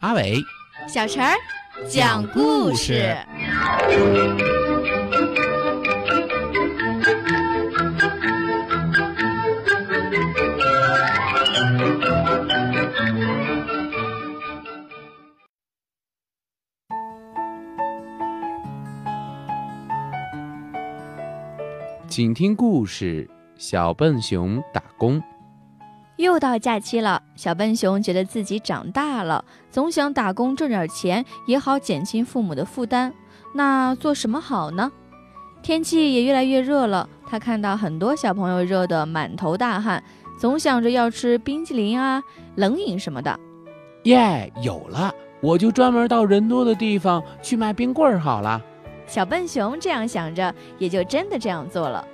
阿伟，小陈儿讲故事。请听故事：小笨熊打工。又到假期了，小笨熊觉得自己长大了，总想打工挣点钱，也好减轻父母的负担。那做什么好呢？天气也越来越热了，他看到很多小朋友热得满头大汗，总想着要吃冰淇淋啊、冷饮什么的。耶，有了！我就专门到人多的地方去卖冰棍儿好了。小笨熊这样想着，也就真的这样做了。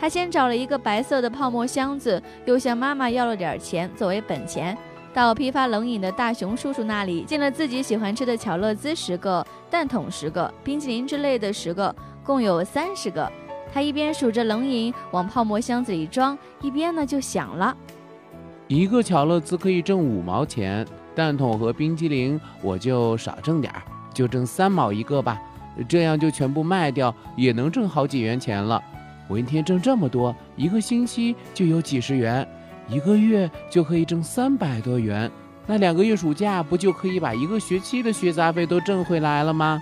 他先找了一个白色的泡沫箱子，又向妈妈要了点钱作为本钱，到批发冷饮的大熊叔叔那里进了自己喜欢吃的巧乐兹十个、蛋筒十个、冰淇淋之类的十个，共有三十个。他一边数着冷饮往泡沫箱子里装，一边呢就想了：一个巧乐兹可以挣五毛钱，蛋筒和冰激凌我就少挣点儿，就挣三毛一个吧，这样就全部卖掉，也能挣好几元钱了。我一天挣这么多，一个星期就有几十元，一个月就可以挣三百多元。那两个月暑假不就可以把一个学期的学杂费都挣回来了吗？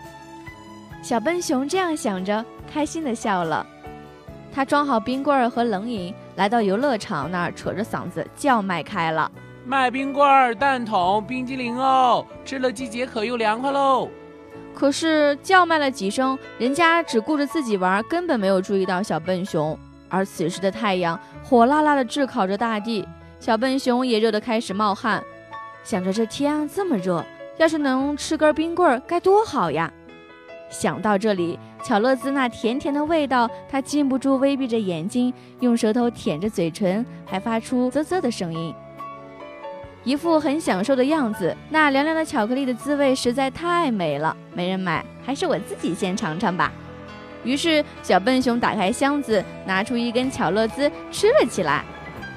小笨熊这样想着，开心的笑了。他装好冰棍儿和冷饮，来到游乐场那儿，扯着嗓子叫卖开了：“卖冰棍儿、蛋筒、冰激凌哦！吃了季节可又凉快喽！”可是叫卖了几声，人家只顾着自己玩，根本没有注意到小笨熊。而此时的太阳火辣辣的炙烤着大地，小笨熊也热得开始冒汗，想着这天这么热，要是能吃根冰棍儿该多好呀！想到这里，巧乐兹那甜甜的味道，他禁不住微闭着眼睛，用舌头舔着嘴唇，还发出啧啧的声音。一副很享受的样子，那凉凉的巧克力的滋味实在太美了，没人买，还是我自己先尝尝吧。于是，小笨熊打开箱子，拿出一根巧乐兹吃了起来，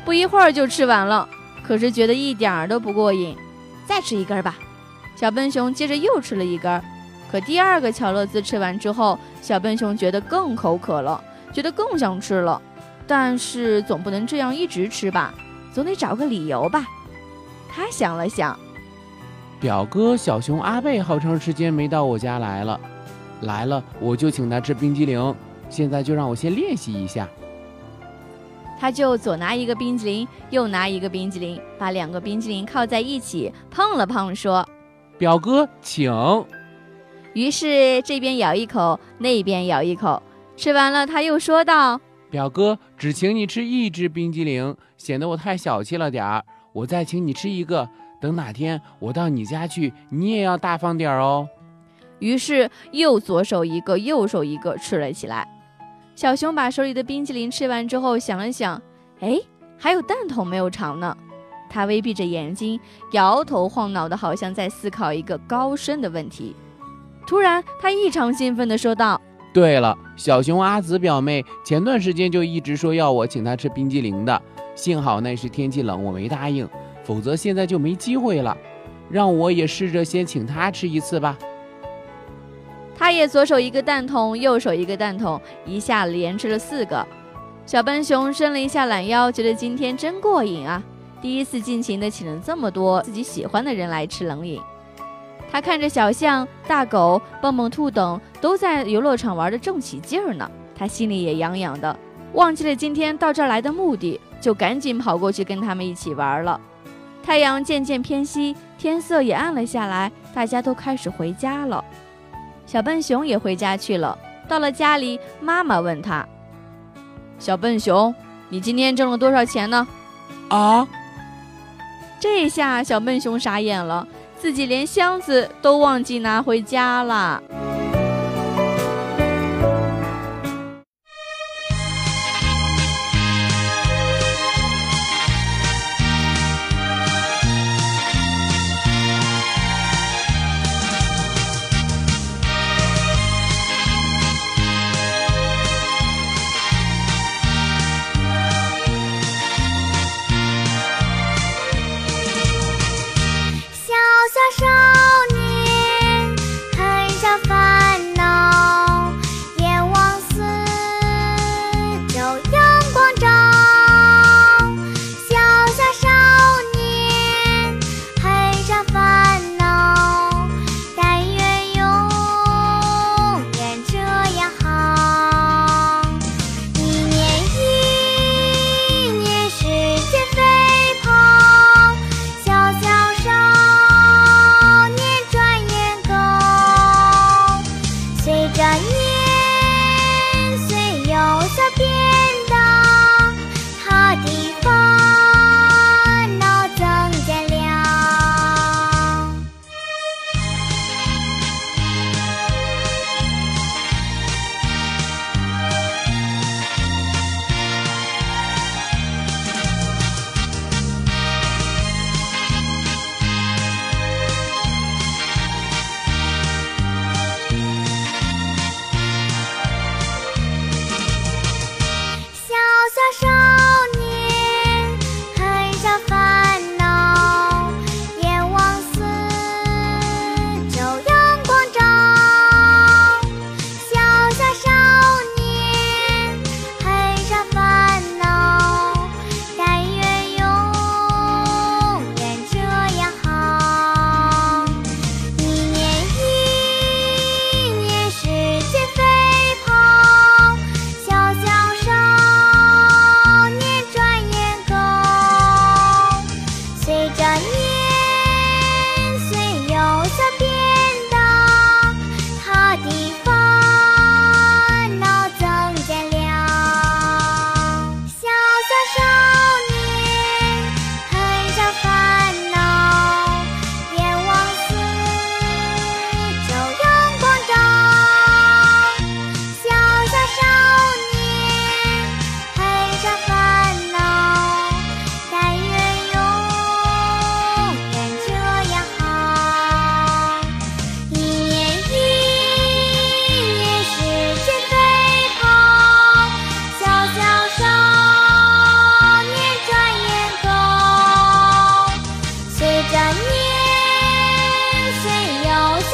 不一会儿就吃完了，可是觉得一点儿都不过瘾，再吃一根吧。小笨熊接着又吃了一根，可第二个巧乐兹吃完之后，小笨熊觉得更口渴了，觉得更想吃了，但是总不能这样一直吃吧，总得找个理由吧。他想了想，表哥小熊阿贝好长时间没到我家来了，来了我就请他吃冰激凌。现在就让我先练习一下。他就左拿一个冰激凌，右拿一个冰激凌，把两个冰激凌靠在一起碰了碰，说：“表哥，请。”于是这边咬一口，那边咬一口，吃完了，他又说道：“表哥，只请你吃一只冰激凌，显得我太小气了点儿。”我再请你吃一个，等哪天我到你家去，你也要大方点哦。于是又左手一个，右手一个吃了起来。小熊把手里的冰淇淋吃完之后，想了想，哎，还有蛋筒没有尝呢。他微闭着眼睛，摇头晃脑的，好像在思考一个高深的问题。突然，他异常兴奋地说道：“对了，小熊阿紫表妹前段时间就一直说要我请她吃冰激凌的。”幸好那时天气冷，我没答应，否则现在就没机会了。让我也试着先请她吃一次吧。他也左手一个蛋筒，右手一个蛋筒，一下连吃了四个。小笨熊伸了一下懒腰，觉得今天真过瘾啊！第一次尽情的请了这么多自己喜欢的人来吃冷饮。他看着小象、大狗、蹦蹦兔等都在游乐场玩的正起劲儿呢，他心里也痒痒的，忘记了今天到这儿来的目的。就赶紧跑过去跟他们一起玩了。太阳渐渐偏西，天色也暗了下来，大家都开始回家了。小笨熊也回家去了。到了家里，妈妈问他：“小笨熊，你今天挣了多少钱呢？”啊！这下小笨熊傻眼了，自己连箱子都忘记拿回家了。